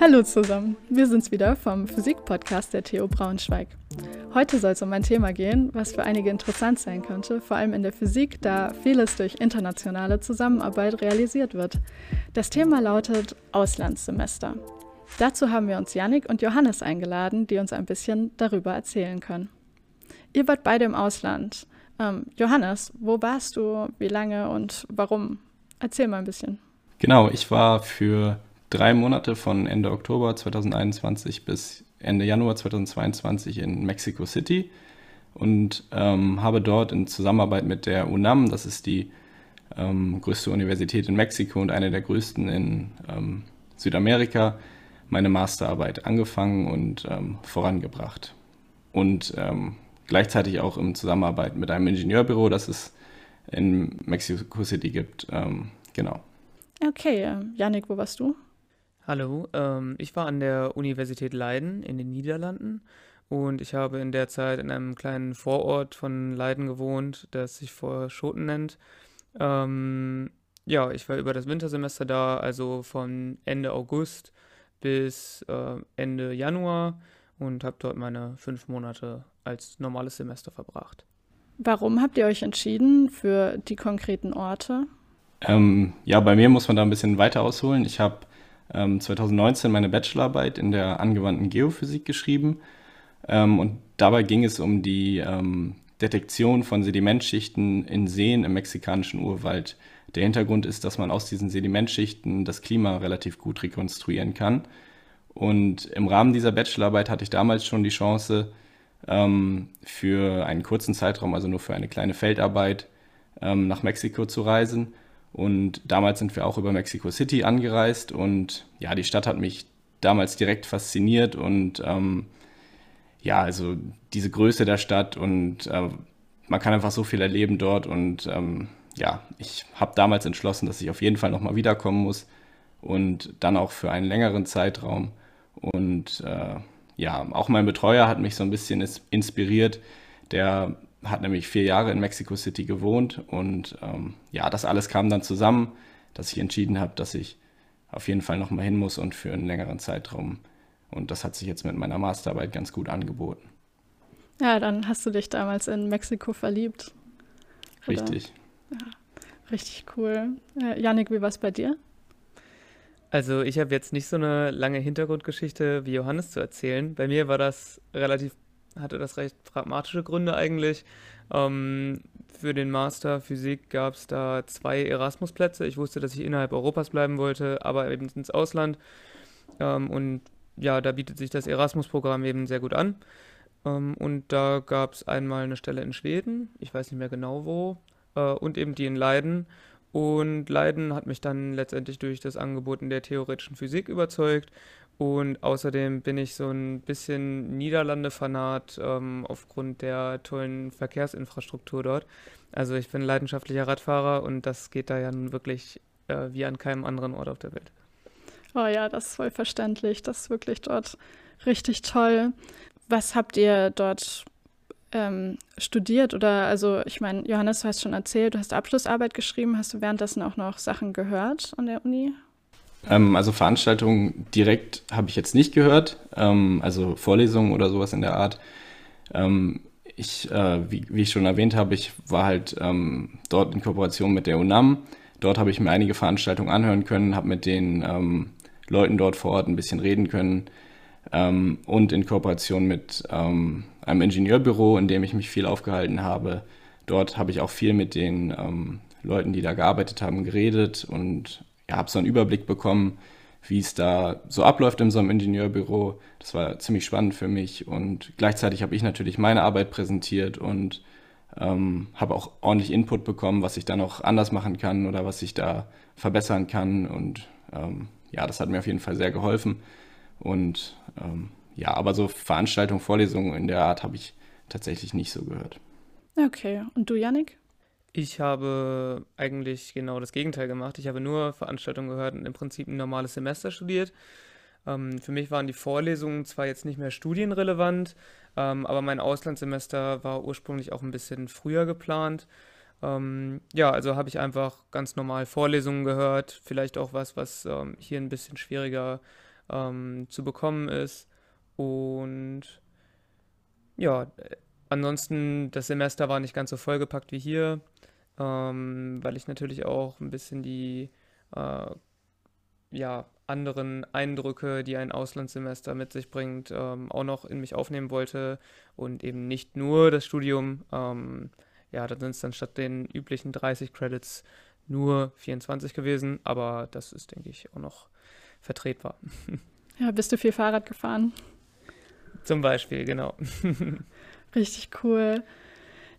Hallo zusammen, wir sind's wieder vom Physik-Podcast der TU Braunschweig. Heute soll es um ein Thema gehen, was für einige interessant sein könnte, vor allem in der Physik, da vieles durch internationale Zusammenarbeit realisiert wird. Das Thema lautet Auslandssemester. Dazu haben wir uns Yannick und Johannes eingeladen, die uns ein bisschen darüber erzählen können. Ihr wart beide im Ausland. Ähm, Johannes, wo warst du, wie lange und warum? Erzähl mal ein bisschen. Genau, ich war für drei Monate von Ende Oktober 2021 bis Ende Januar 2022 in Mexico City und ähm, habe dort in Zusammenarbeit mit der UNAM, das ist die ähm, größte Universität in Mexiko und eine der größten in ähm, Südamerika, meine Masterarbeit angefangen und ähm, vorangebracht. Und ähm, gleichzeitig auch in Zusammenarbeit mit einem Ingenieurbüro, das es in Mexico City gibt. Ähm, genau. Okay, Janik, wo warst du? Hallo, ähm, ich war an der Universität Leiden in den Niederlanden und ich habe in der Zeit in einem kleinen Vorort von Leiden gewohnt, das sich vor Schoten nennt. Ähm, ja, ich war über das Wintersemester da, also von Ende August bis äh, Ende Januar und habe dort meine fünf Monate als normales Semester verbracht. Warum habt ihr euch entschieden für die konkreten Orte? Ähm, ja, bei mir muss man da ein bisschen weiter ausholen. Ich habe ähm, 2019 meine Bachelorarbeit in der angewandten Geophysik geschrieben. Ähm, und dabei ging es um die ähm, Detektion von Sedimentschichten in Seen im mexikanischen Urwald. Der Hintergrund ist, dass man aus diesen Sedimentschichten das Klima relativ gut rekonstruieren kann. Und im Rahmen dieser Bachelorarbeit hatte ich damals schon die Chance, ähm, für einen kurzen Zeitraum, also nur für eine kleine Feldarbeit, ähm, nach Mexiko zu reisen und damals sind wir auch über Mexico City angereist und ja, die Stadt hat mich damals direkt fasziniert und ähm, ja, also diese Größe der Stadt und äh, man kann einfach so viel erleben dort und ähm, ja, ich habe damals entschlossen, dass ich auf jeden Fall nochmal wiederkommen muss und dann auch für einen längeren Zeitraum. Und äh, ja, auch mein Betreuer hat mich so ein bisschen inspiriert, der hat nämlich vier Jahre in Mexico City gewohnt und ähm, ja, das alles kam dann zusammen, dass ich entschieden habe, dass ich auf jeden Fall nochmal hin muss und für einen längeren Zeitraum. Und das hat sich jetzt mit meiner Masterarbeit ganz gut angeboten. Ja, dann hast du dich damals in Mexiko verliebt. Richtig. Ja, richtig cool. Äh, Janik, wie war es bei dir? Also ich habe jetzt nicht so eine lange Hintergrundgeschichte wie Johannes zu erzählen. Bei mir war das relativ hatte das recht pragmatische Gründe eigentlich. Ähm, für den Master Physik gab es da zwei Erasmus-Plätze. Ich wusste, dass ich innerhalb Europas bleiben wollte, aber eben ins Ausland. Ähm, und ja, da bietet sich das Erasmus-Programm eben sehr gut an. Ähm, und da gab es einmal eine Stelle in Schweden, ich weiß nicht mehr genau wo, äh, und eben die in Leiden. Und Leiden hat mich dann letztendlich durch das Angebot in der theoretischen Physik überzeugt. Und außerdem bin ich so ein bisschen Niederlande-Fanat ähm, aufgrund der tollen Verkehrsinfrastruktur dort. Also ich bin leidenschaftlicher Radfahrer und das geht da ja nun wirklich äh, wie an keinem anderen Ort auf der Welt. Oh ja, das ist voll verständlich. Das ist wirklich dort richtig toll. Was habt ihr dort ähm, studiert? Oder also ich meine, Johannes, du hast schon erzählt, du hast Abschlussarbeit geschrieben. Hast du währenddessen auch noch Sachen gehört an der Uni? Ähm, also Veranstaltungen direkt habe ich jetzt nicht gehört, ähm, also Vorlesungen oder sowas in der Art. Ähm, ich, äh, wie, wie, ich schon erwähnt habe, ich war halt ähm, dort in Kooperation mit der UNAM. Dort habe ich mir einige Veranstaltungen anhören können, habe mit den ähm, Leuten dort vor Ort ein bisschen reden können ähm, und in Kooperation mit einem Ingenieurbüro, in dem ich mich viel aufgehalten habe. Dort habe ich auch viel mit den Leuten, die da gearbeitet haben, geredet und ja, habe so einen Überblick bekommen, wie es da so abläuft in so einem Ingenieurbüro. Das war ziemlich spannend für mich und gleichzeitig habe ich natürlich meine Arbeit präsentiert und ähm, habe auch ordentlich Input bekommen, was ich da noch anders machen kann oder was ich da verbessern kann und ähm, ja, das hat mir auf jeden Fall sehr geholfen und ähm, ja, aber so Veranstaltungen, Vorlesungen in der Art habe ich tatsächlich nicht so gehört. Okay, und du, Yannick? Ich habe eigentlich genau das Gegenteil gemacht. Ich habe nur Veranstaltungen gehört und im Prinzip ein normales Semester studiert. Ähm, für mich waren die Vorlesungen zwar jetzt nicht mehr studienrelevant, ähm, aber mein Auslandssemester war ursprünglich auch ein bisschen früher geplant. Ähm, ja, also habe ich einfach ganz normal Vorlesungen gehört, vielleicht auch was, was ähm, hier ein bisschen schwieriger ähm, zu bekommen ist. Und ja, ansonsten das Semester war nicht ganz so vollgepackt wie hier, ähm, weil ich natürlich auch ein bisschen die äh, ja, anderen Eindrücke, die ein Auslandssemester mit sich bringt, ähm, auch noch in mich aufnehmen wollte und eben nicht nur das Studium. Ähm, ja, dann sind es dann statt den üblichen 30 Credits nur 24 gewesen, aber das ist, denke ich, auch noch vertretbar. Ja, bist du viel Fahrrad gefahren? Zum Beispiel, genau. Richtig cool.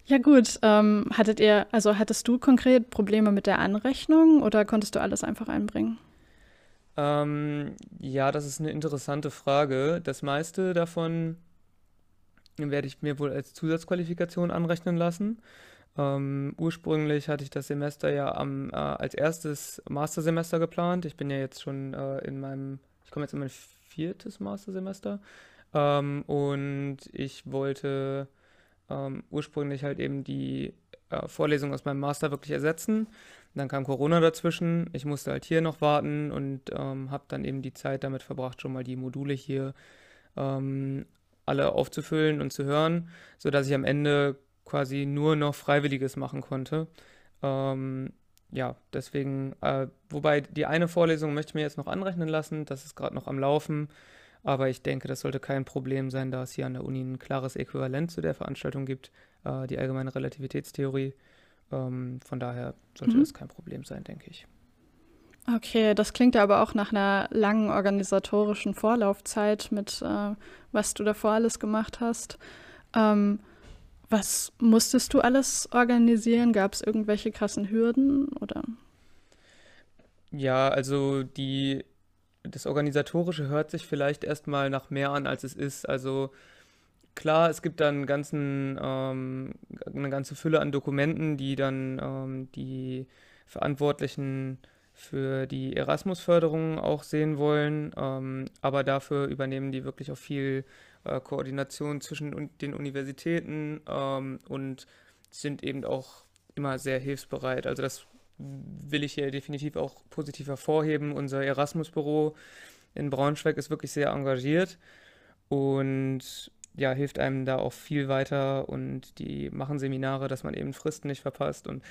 Ja gut, ähm, hattet ihr, also hattest du konkret Probleme mit der Anrechnung oder konntest du alles einfach einbringen? Ähm, ja, das ist eine interessante Frage. Das meiste davon werde ich mir wohl als Zusatzqualifikation anrechnen lassen. Ähm, ursprünglich hatte ich das Semester ja am, äh, als erstes Mastersemester geplant. Ich bin ja jetzt schon äh, in meinem, ich komme jetzt in mein viertes Mastersemester. Ähm, und ich wollte ähm, ursprünglich halt eben die äh, Vorlesung aus meinem Master wirklich ersetzen. Dann kam Corona dazwischen. Ich musste halt hier noch warten und ähm, habe dann eben die Zeit damit verbracht, schon mal die Module hier ähm, alle aufzufüllen und zu hören, sodass ich am Ende quasi nur noch Freiwilliges machen konnte. Ähm, ja, deswegen, äh, wobei die eine Vorlesung möchte ich mir jetzt noch anrechnen lassen, das ist gerade noch am Laufen, aber ich denke, das sollte kein Problem sein, da es hier an der Uni ein klares Äquivalent zu der Veranstaltung gibt, äh, die allgemeine Relativitätstheorie. Ähm, von daher sollte mhm. das kein Problem sein, denke ich. Okay, das klingt ja aber auch nach einer langen organisatorischen Vorlaufzeit mit, äh, was du davor alles gemacht hast. Ähm, was musstest du alles organisieren? Gab es irgendwelche krassen Hürden oder? Ja, also die, das Organisatorische hört sich vielleicht erstmal nach mehr an, als es ist. Also klar, es gibt dann ganzen, ähm, eine ganze Fülle an Dokumenten, die dann ähm, die Verantwortlichen für die Erasmus-Förderung auch sehen wollen, ähm, aber dafür übernehmen die wirklich auch viel äh, Koordination zwischen den Universitäten ähm, und sind eben auch immer sehr hilfsbereit. Also das will ich hier definitiv auch positiv hervorheben. Unser Erasmus-Büro in Braunschweig ist wirklich sehr engagiert und ja, hilft einem da auch viel weiter und die machen Seminare, dass man eben Fristen nicht verpasst und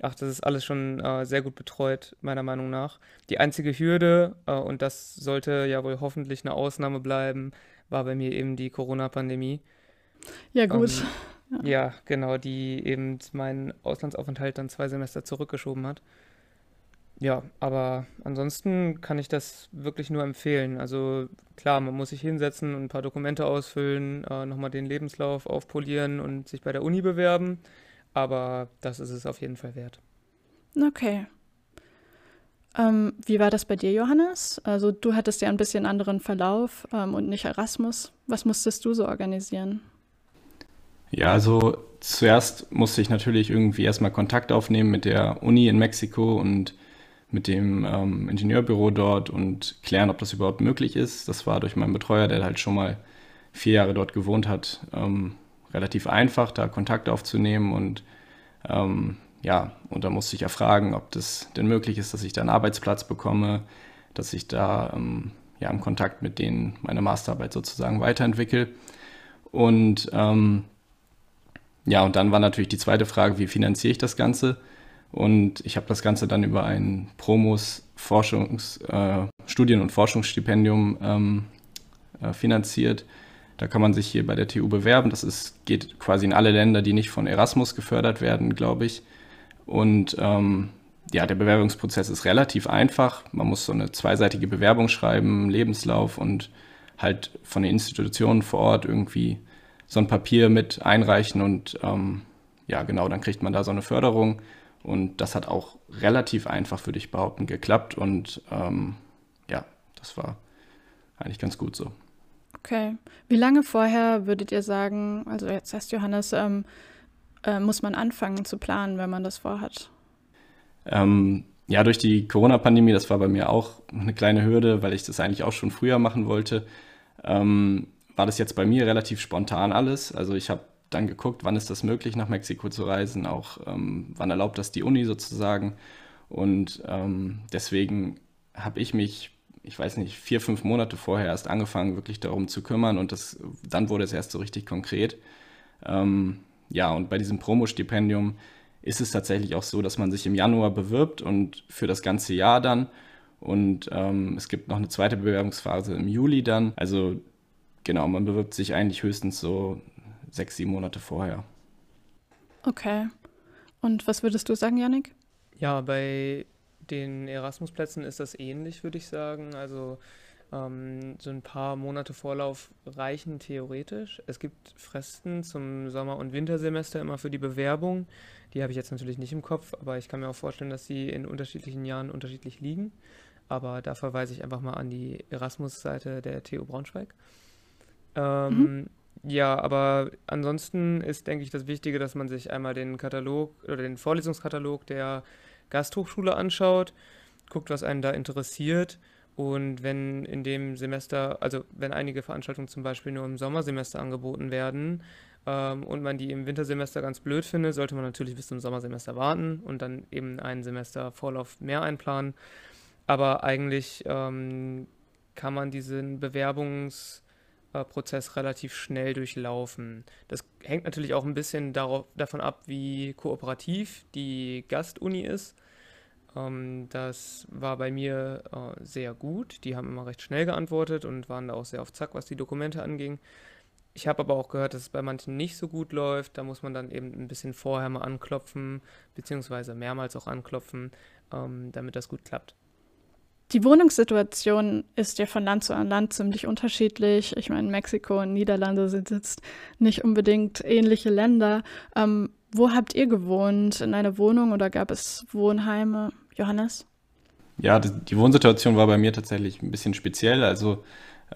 ach, das ist alles schon äh, sehr gut betreut, meiner Meinung nach. Die einzige Hürde, äh, und das sollte ja wohl hoffentlich eine Ausnahme bleiben, war bei mir eben die Corona-Pandemie. Ja, gut. Ähm, ja. ja, genau, die eben meinen Auslandsaufenthalt dann zwei Semester zurückgeschoben hat. Ja, aber ansonsten kann ich das wirklich nur empfehlen. Also klar, man muss sich hinsetzen und ein paar Dokumente ausfüllen, äh, nochmal den Lebenslauf aufpolieren und sich bei der Uni bewerben. Aber das ist es auf jeden Fall wert. Okay. Ähm, wie war das bei dir, Johannes? Also du hattest ja ein bisschen anderen Verlauf ähm, und nicht Erasmus. Was musstest du so organisieren? Ja, also zuerst musste ich natürlich irgendwie erstmal Kontakt aufnehmen mit der Uni in Mexiko und mit dem ähm, Ingenieurbüro dort und klären, ob das überhaupt möglich ist. Das war durch meinen Betreuer, der halt schon mal vier Jahre dort gewohnt hat, ähm, relativ einfach, da Kontakt aufzunehmen und ähm, ja, und da musste ich ja fragen, ob das denn möglich ist, dass ich da einen Arbeitsplatz bekomme, dass ich da ähm, ja im Kontakt mit denen meine Masterarbeit sozusagen weiterentwickle. Und ähm, ja, und dann war natürlich die zweite Frage, wie finanziere ich das Ganze? Und ich habe das Ganze dann über ein Promos Forschungs, äh, Studien- und Forschungsstipendium ähm, äh, finanziert. Da kann man sich hier bei der TU bewerben. Das ist, geht quasi in alle Länder, die nicht von Erasmus gefördert werden, glaube ich. Und ähm, ja, der Bewerbungsprozess ist relativ einfach. Man muss so eine zweiseitige Bewerbung schreiben, Lebenslauf und halt von den Institutionen vor Ort irgendwie so ein Papier mit einreichen und ähm, ja, genau, dann kriegt man da so eine Förderung. Und das hat auch relativ einfach, würde ich behaupten, geklappt. Und ähm, ja, das war eigentlich ganz gut so. Okay. Wie lange vorher würdet ihr sagen, also jetzt heißt Johannes, ähm, äh, muss man anfangen zu planen, wenn man das vorhat? Ähm, ja, durch die Corona-Pandemie, das war bei mir auch eine kleine Hürde, weil ich das eigentlich auch schon früher machen wollte, ähm, war das jetzt bei mir relativ spontan alles. Also ich habe dann geguckt, wann ist das möglich, nach Mexiko zu reisen, auch ähm, wann erlaubt das die Uni sozusagen. Und ähm, deswegen habe ich mich ich weiß nicht, vier, fünf Monate vorher erst angefangen, wirklich darum zu kümmern und das, dann wurde es erst so richtig konkret. Ähm, ja, und bei diesem Promo-Stipendium ist es tatsächlich auch so, dass man sich im Januar bewirbt und für das ganze Jahr dann. Und ähm, es gibt noch eine zweite Bewerbungsphase im Juli dann. Also genau, man bewirbt sich eigentlich höchstens so sechs, sieben Monate vorher. Okay. Und was würdest du sagen, Yannick? Ja, bei den Erasmus-Plätzen ist das ähnlich, würde ich sagen. Also ähm, so ein paar Monate Vorlauf reichen theoretisch. Es gibt Fristen zum Sommer- und Wintersemester immer für die Bewerbung. Die habe ich jetzt natürlich nicht im Kopf, aber ich kann mir auch vorstellen, dass sie in unterschiedlichen Jahren unterschiedlich liegen. Aber da verweise ich einfach mal an die Erasmus-Seite der TU Braunschweig. Ähm, mhm. Ja, aber ansonsten ist, denke ich, das Wichtige, dass man sich einmal den Katalog oder den Vorlesungskatalog der Gasthochschule anschaut, guckt, was einen da interessiert. Und wenn in dem Semester, also wenn einige Veranstaltungen zum Beispiel nur im Sommersemester angeboten werden ähm, und man die im Wintersemester ganz blöd findet, sollte man natürlich bis zum Sommersemester warten und dann eben einen Semester Vorlauf mehr einplanen. Aber eigentlich ähm, kann man diesen Bewerbungsprozess relativ schnell durchlaufen. Das hängt natürlich auch ein bisschen darauf, davon ab, wie kooperativ die Gastuni ist. Ähm, das war bei mir äh, sehr gut. Die haben immer recht schnell geantwortet und waren da auch sehr auf Zack, was die Dokumente anging. Ich habe aber auch gehört, dass es bei manchen nicht so gut läuft. Da muss man dann eben ein bisschen vorher mal anklopfen, beziehungsweise mehrmals auch anklopfen, ähm, damit das gut klappt. Die Wohnungssituation ist ja von Land zu Land ziemlich unterschiedlich. Ich meine, Mexiko und Niederlande sind jetzt nicht unbedingt ähnliche Länder. Ähm, wo habt ihr gewohnt? In einer Wohnung oder gab es Wohnheime? Johannes? Ja, die Wohnsituation war bei mir tatsächlich ein bisschen speziell. Also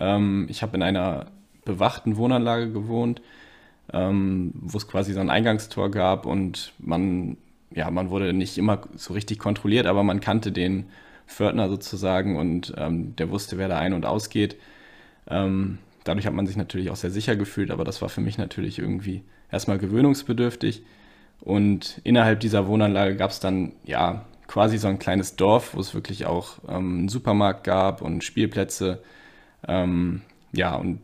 ähm, ich habe in einer bewachten Wohnanlage gewohnt, ähm, wo es quasi so ein Eingangstor gab und man, ja, man wurde nicht immer so richtig kontrolliert, aber man kannte den Pförtner sozusagen und ähm, der wusste, wer da ein- und ausgeht. Ähm, dadurch hat man sich natürlich auch sehr sicher gefühlt, aber das war für mich natürlich irgendwie erstmal gewöhnungsbedürftig. Und innerhalb dieser Wohnanlage gab es dann ja quasi so ein kleines Dorf, wo es wirklich auch ähm, einen Supermarkt gab und Spielplätze. Ähm, ja, und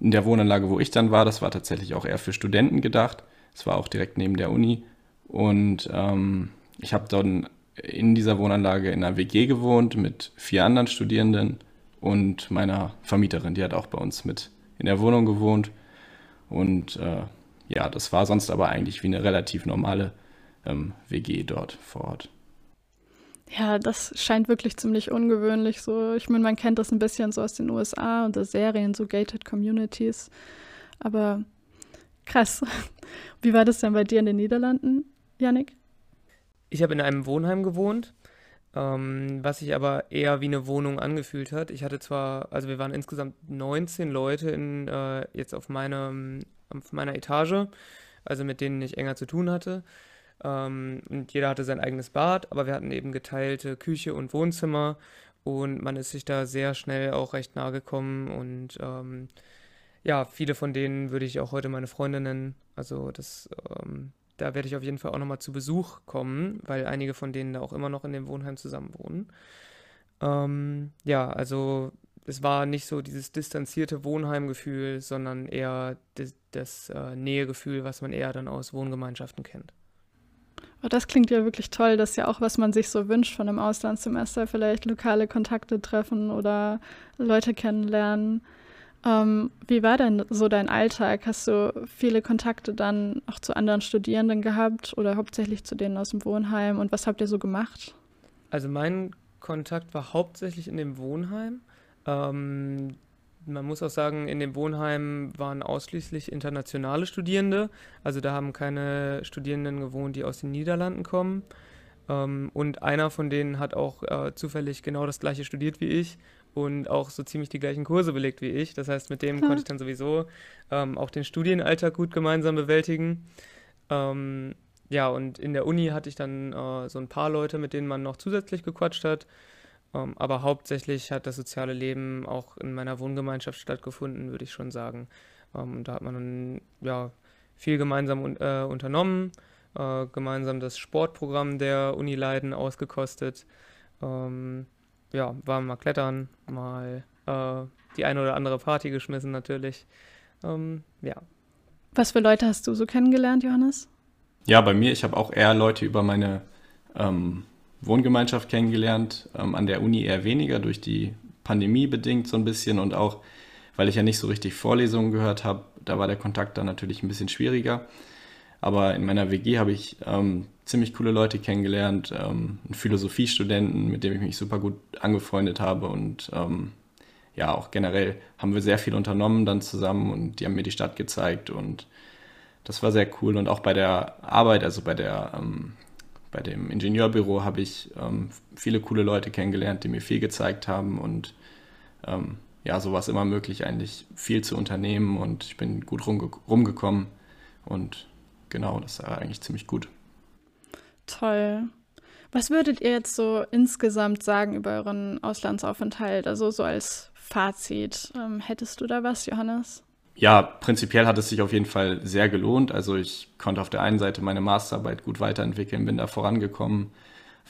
in der Wohnanlage, wo ich dann war, das war tatsächlich auch eher für Studenten gedacht. Es war auch direkt neben der Uni. Und ähm, ich habe dann in dieser Wohnanlage in einer WG gewohnt mit vier anderen Studierenden und meiner Vermieterin, die hat auch bei uns mit in der Wohnung gewohnt. Und äh, ja, das war sonst aber eigentlich wie eine relativ normale ähm, WG dort vor Ort. Ja, das scheint wirklich ziemlich ungewöhnlich. So, ich meine, man kennt das ein bisschen so aus den USA und der Serien, so gated Communities. Aber krass. Wie war das denn bei dir in den Niederlanden, Yannick? Ich habe in einem Wohnheim gewohnt, ähm, was sich aber eher wie eine Wohnung angefühlt hat. Ich hatte zwar, also wir waren insgesamt 19 Leute in, äh, jetzt auf, meine, auf meiner Etage, also mit denen ich enger zu tun hatte. Ähm, und jeder hatte sein eigenes Bad, aber wir hatten eben geteilte Küche und Wohnzimmer und man ist sich da sehr schnell auch recht nahe gekommen und ähm, ja, viele von denen würde ich auch heute meine Freunde nennen. Also das, ähm, da werde ich auf jeden Fall auch nochmal zu Besuch kommen, weil einige von denen da auch immer noch in dem Wohnheim zusammen wohnen. Ähm, ja, also es war nicht so dieses distanzierte Wohnheimgefühl, sondern eher das, das äh, Nähegefühl, was man eher dann aus Wohngemeinschaften kennt. Oh, das klingt ja wirklich toll. Das ist ja auch, was man sich so wünscht von einem Auslandssemester. Vielleicht lokale Kontakte treffen oder Leute kennenlernen. Ähm, wie war denn so dein Alltag? Hast du viele Kontakte dann auch zu anderen Studierenden gehabt oder hauptsächlich zu denen aus dem Wohnheim? Und was habt ihr so gemacht? Also mein Kontakt war hauptsächlich in dem Wohnheim. Ähm, man muss auch sagen, in dem Wohnheim waren ausschließlich internationale Studierende. Also da haben keine Studierenden gewohnt, die aus den Niederlanden kommen. Ähm, und einer von denen hat auch äh, zufällig genau das gleiche studiert wie ich und auch so ziemlich die gleichen Kurse belegt wie ich. Das heißt, mit dem hm. konnte ich dann sowieso ähm, auch den Studienalltag gut gemeinsam bewältigen. Ähm, ja, und in der Uni hatte ich dann äh, so ein paar Leute, mit denen man noch zusätzlich gequatscht hat. Ähm, aber hauptsächlich hat das soziale Leben auch in meiner Wohngemeinschaft stattgefunden, würde ich schon sagen. Ähm, da hat man dann ja, viel gemeinsam un äh, unternommen, äh, gemeinsam das Sportprogramm der Uni Leiden ausgekostet. Ähm, ja, waren mal klettern, mal äh, die eine oder andere Party geschmissen natürlich. Ähm, ja. Was für Leute hast du so kennengelernt, Johannes? Ja, bei mir, ich habe auch eher Leute über meine ähm, Wohngemeinschaft kennengelernt, ähm, an der Uni eher weniger, durch die Pandemie bedingt so ein bisschen und auch, weil ich ja nicht so richtig Vorlesungen gehört habe, da war der Kontakt dann natürlich ein bisschen schwieriger. Aber in meiner WG habe ich ähm, ziemlich coole Leute kennengelernt, ähm, einen Philosophiestudenten, mit dem ich mich super gut angefreundet habe und ähm, ja, auch generell haben wir sehr viel unternommen dann zusammen und die haben mir die Stadt gezeigt und das war sehr cool. Und auch bei der Arbeit, also bei der ähm, bei dem Ingenieurbüro habe ich ähm, viele coole Leute kennengelernt, die mir viel gezeigt haben und ähm, ja, so war es immer möglich, eigentlich viel zu unternehmen und ich bin gut rumge rumgekommen und genau, das war eigentlich ziemlich gut. Toll. Was würdet ihr jetzt so insgesamt sagen über euren Auslandsaufenthalt, also so als Fazit? Ähm, hättest du da was, Johannes? Ja, prinzipiell hat es sich auf jeden Fall sehr gelohnt. Also ich konnte auf der einen Seite meine Masterarbeit gut weiterentwickeln, bin da vorangekommen,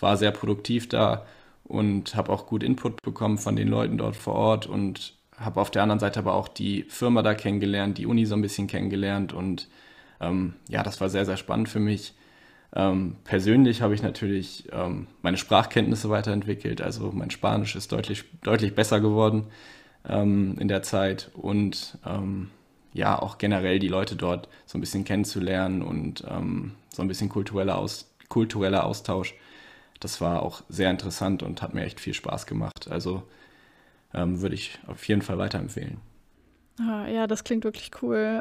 war sehr produktiv da und habe auch gut Input bekommen von den Leuten dort vor Ort und habe auf der anderen Seite aber auch die Firma da kennengelernt, die Uni so ein bisschen kennengelernt und ähm, ja, das war sehr, sehr spannend für mich. Ähm, persönlich habe ich natürlich ähm, meine Sprachkenntnisse weiterentwickelt, also mein Spanisch ist deutlich, deutlich besser geworden ähm, in der Zeit und ähm, ja, auch generell die Leute dort so ein bisschen kennenzulernen und ähm, so ein bisschen kultureller, Aus, kultureller Austausch. Das war auch sehr interessant und hat mir echt viel Spaß gemacht. Also würde ich auf jeden Fall weiterempfehlen. Ah, ja, das klingt wirklich cool.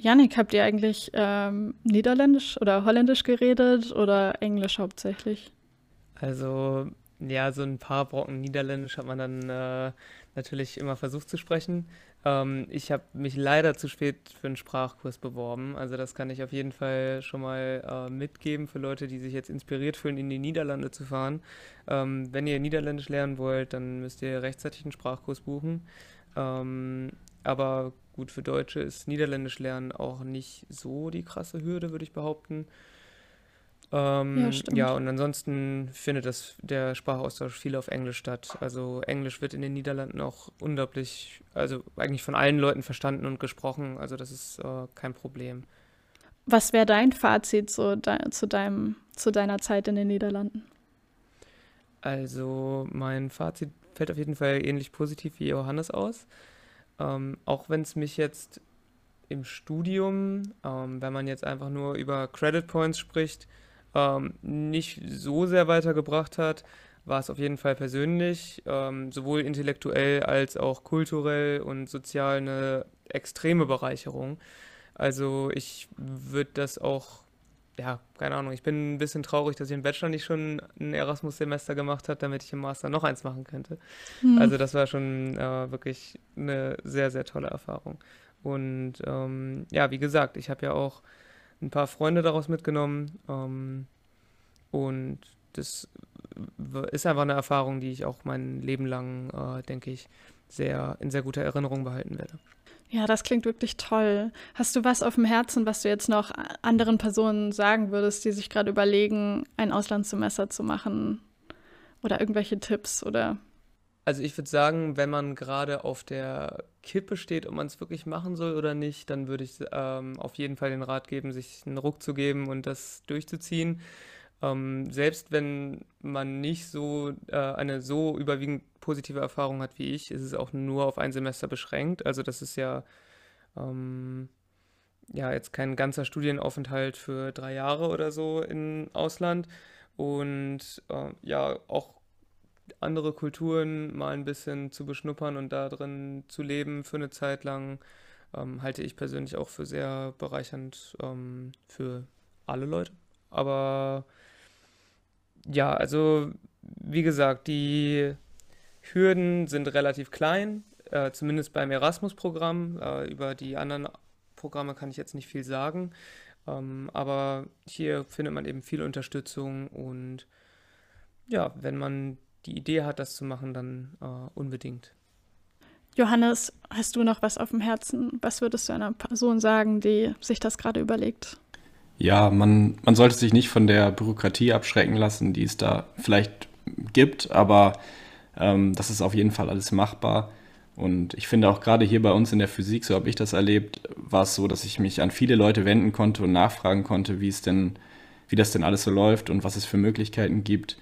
Janik, habt ihr eigentlich ähm, Niederländisch oder Holländisch geredet oder Englisch hauptsächlich? Also, ja, so ein paar Brocken Niederländisch hat man dann äh, natürlich immer versucht zu sprechen. Ähm, ich habe mich leider zu spät für einen Sprachkurs beworben. Also das kann ich auf jeden Fall schon mal äh, mitgeben für Leute, die sich jetzt inspiriert fühlen, in die Niederlande zu fahren. Ähm, wenn ihr Niederländisch lernen wollt, dann müsst ihr rechtzeitig einen Sprachkurs buchen. Ähm, aber gut, für Deutsche ist Niederländisch lernen auch nicht so die krasse Hürde, würde ich behaupten. Ähm, ja, ja, und ansonsten findet das, der Sprachaustausch viel auf Englisch statt. Also Englisch wird in den Niederlanden auch unglaublich, also eigentlich von allen Leuten verstanden und gesprochen. Also das ist äh, kein Problem. Was wäre dein Fazit zu, de zu, deinem, zu deiner Zeit in den Niederlanden? Also mein Fazit fällt auf jeden Fall ähnlich positiv wie Johannes aus. Ähm, auch wenn es mich jetzt im Studium, ähm, wenn man jetzt einfach nur über Credit Points spricht, ähm, nicht so sehr weitergebracht hat, war es auf jeden Fall persönlich, ähm, sowohl intellektuell als auch kulturell und sozial eine extreme Bereicherung. Also ich würde das auch, ja, keine Ahnung, ich bin ein bisschen traurig, dass ich im Bachelor nicht schon ein Erasmus-Semester gemacht habe, damit ich im Master noch eins machen könnte. Hm. Also das war schon äh, wirklich eine sehr, sehr tolle Erfahrung. Und ähm, ja, wie gesagt, ich habe ja auch ein paar Freunde daraus mitgenommen. Ähm, und das ist einfach eine Erfahrung, die ich auch mein Leben lang, äh, denke ich, sehr in sehr guter Erinnerung behalten werde. Ja, das klingt wirklich toll. Hast du was auf dem Herzen, was du jetzt noch anderen Personen sagen würdest, die sich gerade überlegen, ein Auslandssemester zu machen? Oder irgendwelche Tipps oder also ich würde sagen, wenn man gerade auf der Kippe steht, ob man es wirklich machen soll oder nicht, dann würde ich ähm, auf jeden Fall den Rat geben, sich einen Ruck zu geben und das durchzuziehen. Ähm, selbst wenn man nicht so äh, eine so überwiegend positive Erfahrung hat wie ich, ist es auch nur auf ein Semester beschränkt. Also das ist ja ähm, ja jetzt kein ganzer Studienaufenthalt für drei Jahre oder so im Ausland. Und äh, ja, auch andere Kulturen mal ein bisschen zu beschnuppern und da drin zu leben für eine Zeit lang, ähm, halte ich persönlich auch für sehr bereichernd ähm, für alle Leute. Aber ja, also wie gesagt, die Hürden sind relativ klein, äh, zumindest beim Erasmus-Programm. Äh, über die anderen Programme kann ich jetzt nicht viel sagen. Ähm, aber hier findet man eben viel Unterstützung und ja, wenn man die Idee hat, das zu machen, dann äh, unbedingt. Johannes, hast du noch was auf dem Herzen? Was würdest du einer Person sagen, die sich das gerade überlegt? Ja, man, man sollte sich nicht von der Bürokratie abschrecken lassen, die es da vielleicht gibt, aber ähm, das ist auf jeden Fall alles machbar. Und ich finde auch gerade hier bei uns in der Physik, so habe ich das erlebt, war es so, dass ich mich an viele Leute wenden konnte und nachfragen konnte, wie es denn, wie das denn alles so läuft und was es für Möglichkeiten gibt,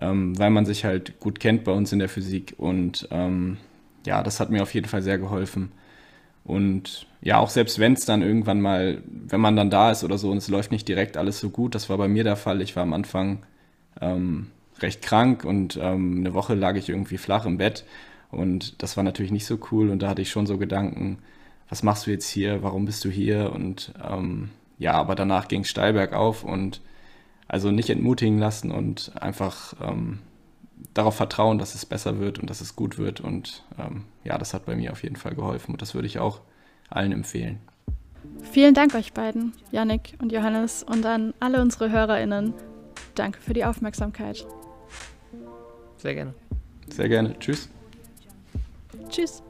ähm, weil man sich halt gut kennt bei uns in der Physik. Und ähm, ja, das hat mir auf jeden Fall sehr geholfen. Und ja, auch selbst wenn es dann irgendwann mal, wenn man dann da ist oder so und es läuft nicht direkt alles so gut, das war bei mir der Fall. Ich war am Anfang ähm, recht krank und ähm, eine Woche lag ich irgendwie flach im Bett und das war natürlich nicht so cool und da hatte ich schon so Gedanken, was machst du jetzt hier, warum bist du hier und ähm, ja, aber danach ging es steil bergauf und also nicht entmutigen lassen und einfach ähm, darauf vertrauen, dass es besser wird und dass es gut wird und ähm, ja, das hat bei mir auf jeden Fall geholfen und das würde ich auch allen empfehlen. Vielen Dank euch beiden, Yannick und Johannes und an alle unsere HörerInnen. Danke für die Aufmerksamkeit. Sehr gerne. Sehr gerne. Tschüss. Tschüss.